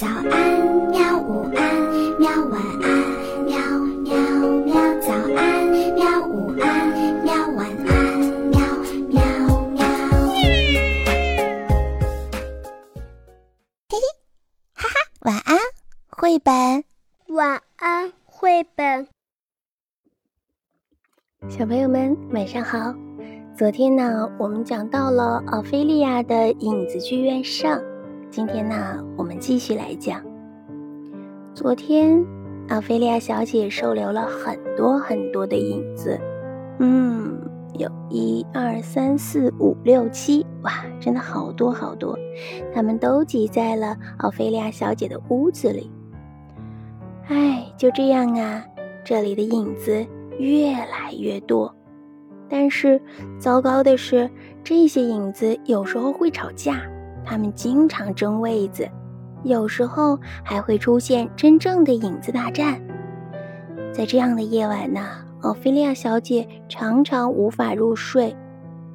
早安，喵！午安，喵！晚安，喵喵喵！早安，喵！午安，喵！晚安，喵喵喵！嘿嘿，哈哈，晚安，绘本。晚安，绘本。小朋友们，晚上好。昨天呢，我们讲到了奥菲利亚的影子剧院上。今天呢，我们继续来讲。昨天，奥菲利亚小姐收留了很多很多的影子，嗯，有一二三四五六七，哇，真的好多好多，他们都挤在了奥菲利亚小姐的屋子里。哎，就这样啊，这里的影子越来越多，但是糟糕的是，这些影子有时候会吵架。他们经常争位子，有时候还会出现真正的影子大战。在这样的夜晚呢，奥菲利亚小姐常常无法入睡，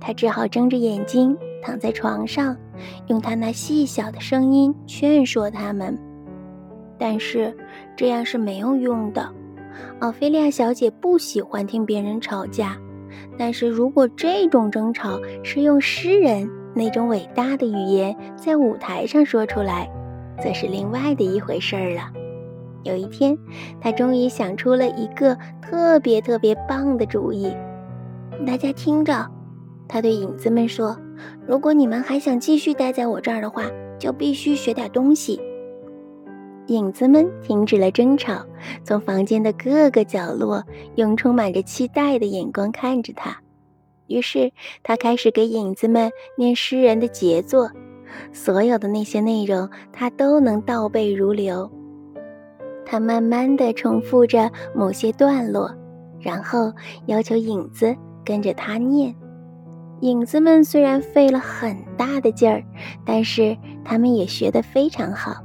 她只好睁着眼睛躺在床上，用她那细小的声音劝说他们。但是这样是没有用的。奥菲利亚小姐不喜欢听别人吵架，但是如果这种争吵是用诗人。那种伟大的语言在舞台上说出来，则是另外的一回事儿了。有一天，他终于想出了一个特别特别棒的主意。大家听着，他对影子们说：“如果你们还想继续待在我这儿的话，就必须学点东西。”影子们停止了争吵，从房间的各个角落用充满着期待的眼光看着他。于是他开始给影子们念诗人的杰作，所有的那些内容他都能倒背如流。他慢慢地重复着某些段落，然后要求影子跟着他念。影子们虽然费了很大的劲儿，但是他们也学得非常好。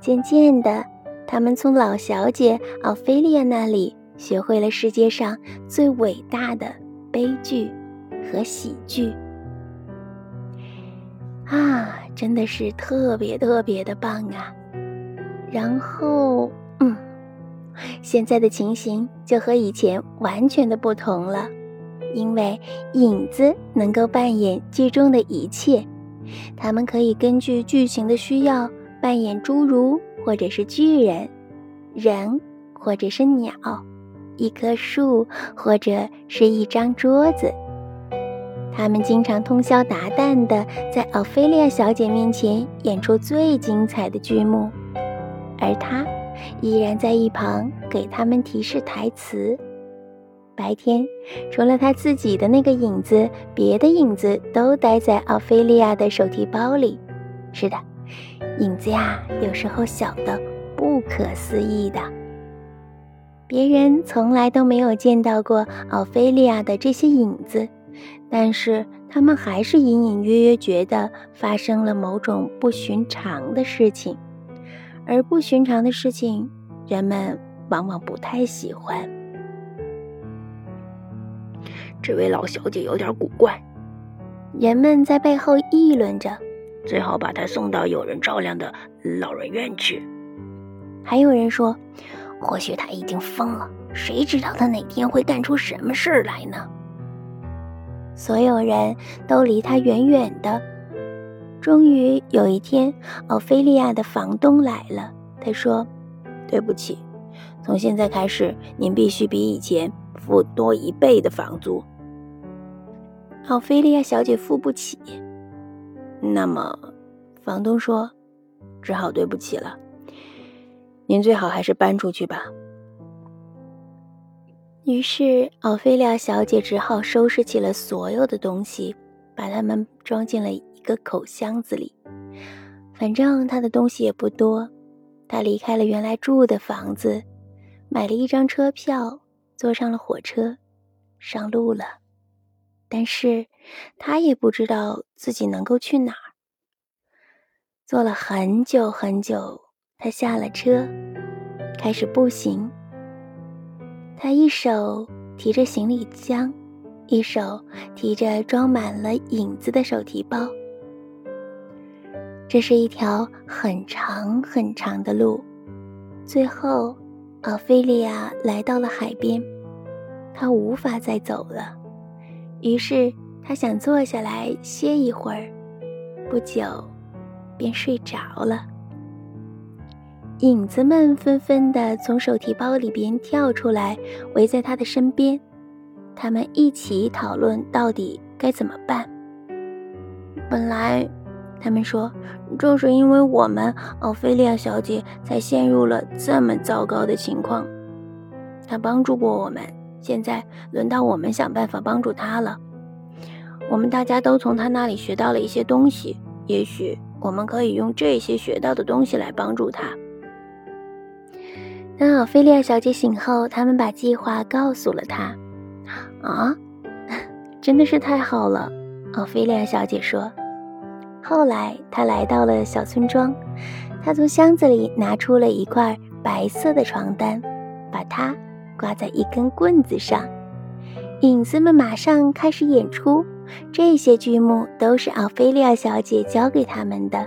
渐渐的，他们从老小姐奥菲利亚那里学会了世界上最伟大的悲剧。和喜剧啊，真的是特别特别的棒啊！然后，嗯，现在的情形就和以前完全的不同了，因为影子能够扮演剧中的一切，他们可以根据剧情的需要扮演侏儒或者是巨人，人或者是鸟，一棵树或者是一张桌子。他们经常通宵达旦地在奥菲利亚小姐面前演出最精彩的剧目，而他依然在一旁给他们提示台词。白天，除了他自己的那个影子，别的影子都待在奥菲利亚的手提包里。是的，影子呀，有时候小的不可思议的，别人从来都没有见到过奥菲利亚的这些影子。但是他们还是隐隐约约觉得发生了某种不寻常的事情，而不寻常的事情，人们往往不太喜欢。这位老小姐有点古怪，人们在背后议论着，最好把她送到有人照料的老人院去。还有人说，或许她已经疯了，谁知道她哪天会干出什么事儿来呢？所有人都离他远远的。终于有一天，奥菲利亚的房东来了。他说：“对不起，从现在开始，您必须比以前付多一倍的房租。”奥菲利亚小姐付不起。那么，房东说：“只好对不起了。您最好还是搬出去吧。”于是，奥菲利亚小姐只好收拾起了所有的东西，把它们装进了一个口箱子里。反正她的东西也不多，她离开了原来住的房子，买了一张车票，坐上了火车，上路了。但是，她也不知道自己能够去哪儿。坐了很久很久，她下了车，开始步行。他一手提着行李箱，一手提着装满了影子的手提包。这是一条很长很长的路。最后，奥菲利亚来到了海边，她无法再走了，于是她想坐下来歇一会儿。不久，便睡着了。影子们纷纷地从手提包里边跳出来，围在他的身边。他们一起讨论到底该怎么办。本来，他们说，正是因为我们奥菲利亚小姐才陷入了这么糟糕的情况。她帮助过我们，现在轮到我们想办法帮助她了。我们大家都从她那里学到了一些东西，也许我们可以用这些学到的东西来帮助她。当奥菲利亚小姐醒后，他们把计划告诉了她。啊，真的是太好了，奥菲利亚小姐说。后来她来到了小村庄，她从箱子里拿出了一块白色的床单，把它挂在一根棍子上。影子们马上开始演出，这些剧目都是奥菲利亚小姐教给他们的。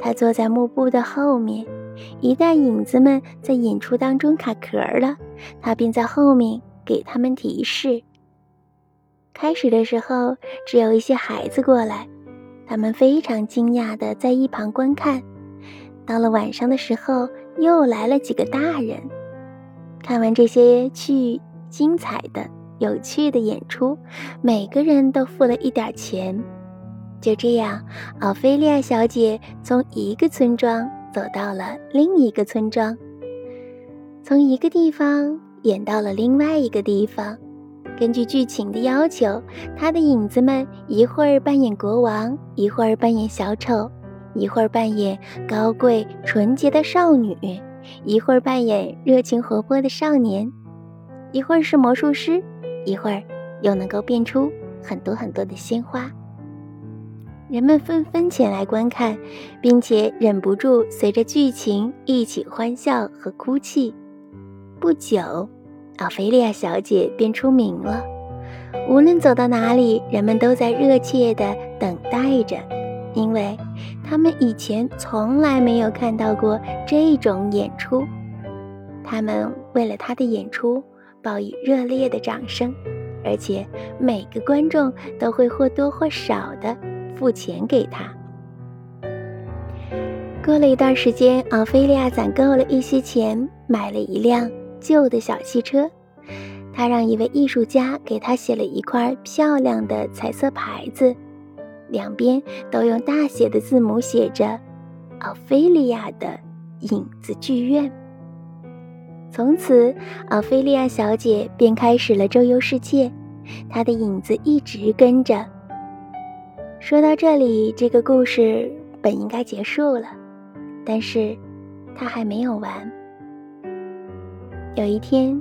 她坐在幕布的后面。一旦影子们在演出当中卡壳了，他便在后面给他们提示。开始的时候，只有一些孩子过来，他们非常惊讶地在一旁观看。到了晚上的时候，又来了几个大人。看完这些去精彩的、有趣的演出，每个人都付了一点钱。就这样，奥菲利亚小姐从一个村庄。走到了另一个村庄，从一个地方演到了另外一个地方。根据剧情的要求，他的影子们一会儿扮演国王，一会儿扮演小丑，一会儿扮演高贵纯洁的少女，一会儿扮演热情活泼的少年，一会儿是魔术师，一会儿又能够变出很多很多的鲜花。人们纷纷前来观看，并且忍不住随着剧情一起欢笑和哭泣。不久，奥菲利亚小姐便出名了。无论走到哪里，人们都在热切地等待着，因为他们以前从来没有看到过这种演出。他们为了她的演出报以热烈的掌声，而且每个观众都会或多或少的。付钱给他。过了一段时间，奥菲利亚攒够了一些钱，买了一辆旧的小汽车。他让一位艺术家给他写了一块漂亮的彩色牌子，两边都用大写的字母写着“奥菲利亚的影子剧院”。从此，奥菲利亚小姐便开始了周游世界，她的影子一直跟着。说到这里，这个故事本应该结束了，但是它还没有完。有一天，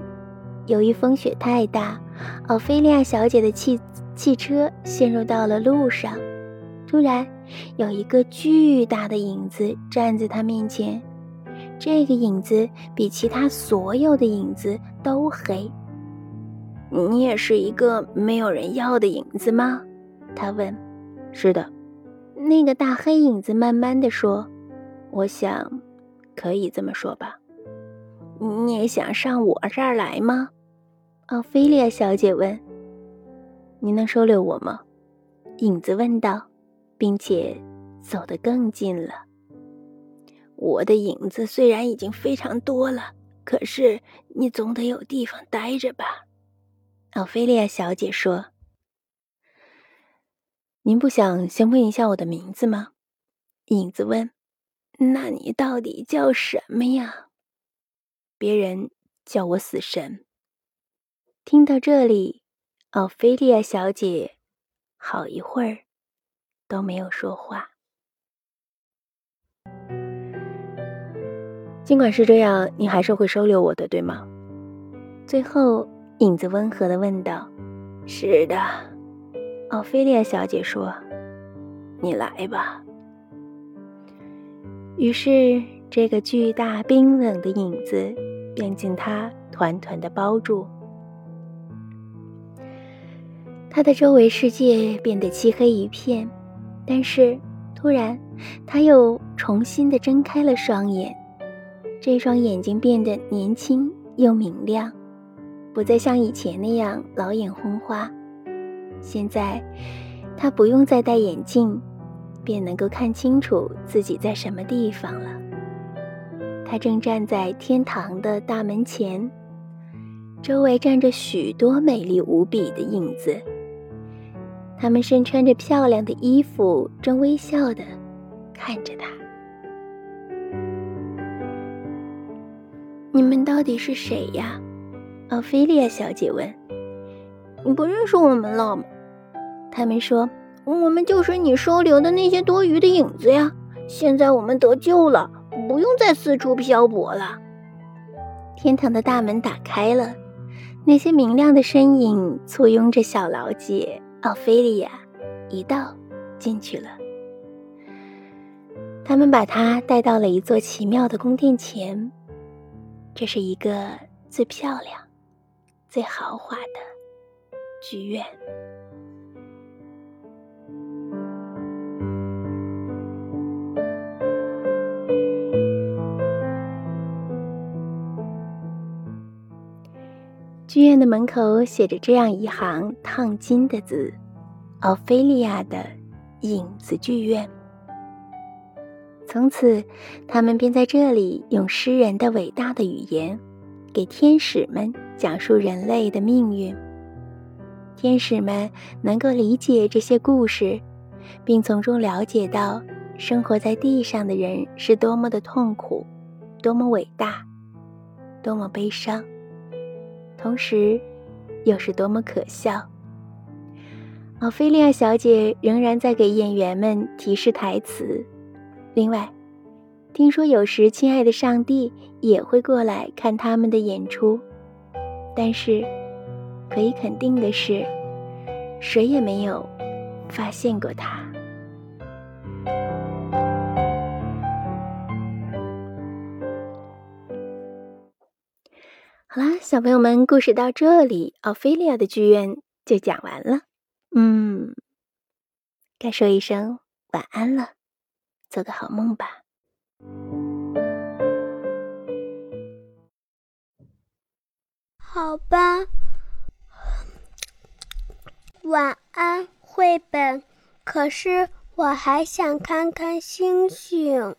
由于风雪太大，奥菲利亚小姐的汽汽车陷入到了路上。突然，有一个巨大的影子站在她面前，这个影子比其他所有的影子都黑。你也是一个没有人要的影子吗？他问。是的，那个大黑影子慢慢的说：“我想，可以这么说吧。你也想上我这儿来吗？”奥菲利亚小姐问。“你能收留我吗？”影子问道，并且走得更近了。我的影子虽然已经非常多了，可是你总得有地方待着吧？”奥菲利亚小姐说。您不想先问一下我的名字吗？影子问。那你到底叫什么呀？别人叫我死神。听到这里，奥菲利亚小姐好一会儿都没有说话。尽管是这样，你还是会收留我的，对吗？最后，影子温和的问道。是的。奥菲利亚小姐说：“你来吧。”于是，这个巨大冰冷的影子便将她团团的包住。他的周围世界变得漆黑一片，但是突然，他又重新的睁开了双眼，这双眼睛变得年轻又明亮，不再像以前那样老眼昏花。现在，他不用再戴眼镜，便能够看清楚自己在什么地方了。他正站在天堂的大门前，周围站着许多美丽无比的影子。他们身穿着漂亮的衣服，正微笑的看着他。你们到底是谁呀？奥菲利亚小姐问。你不认识我们了吗？他们说：“我们就是你收留的那些多余的影子呀。现在我们得救了，不用再四处漂泊了。”天堂的大门打开了，那些明亮的身影簇拥着小老姐。奥菲利亚一道进去了。他们把她带到了一座奇妙的宫殿前，这是一个最漂亮、最豪华的剧院。剧院的门口写着这样一行烫金的字：“奥菲利亚的影子剧院。”从此，他们便在这里用诗人的伟大的语言，给天使们讲述人类的命运。天使们能够理解这些故事，并从中了解到生活在地上的人是多么的痛苦，多么伟大，多么悲伤。同时，又是多么可笑！奥菲利亚小姐仍然在给演员们提示台词。另外，听说有时亲爱的上帝也会过来看他们的演出，但是可以肯定的是，谁也没有发现过他。好啦，小朋友们，故事到这里，奥菲利亚的剧院就讲完了。嗯，该说一声晚安了，做个好梦吧。好吧，晚安，绘本。可是我还想看看星星。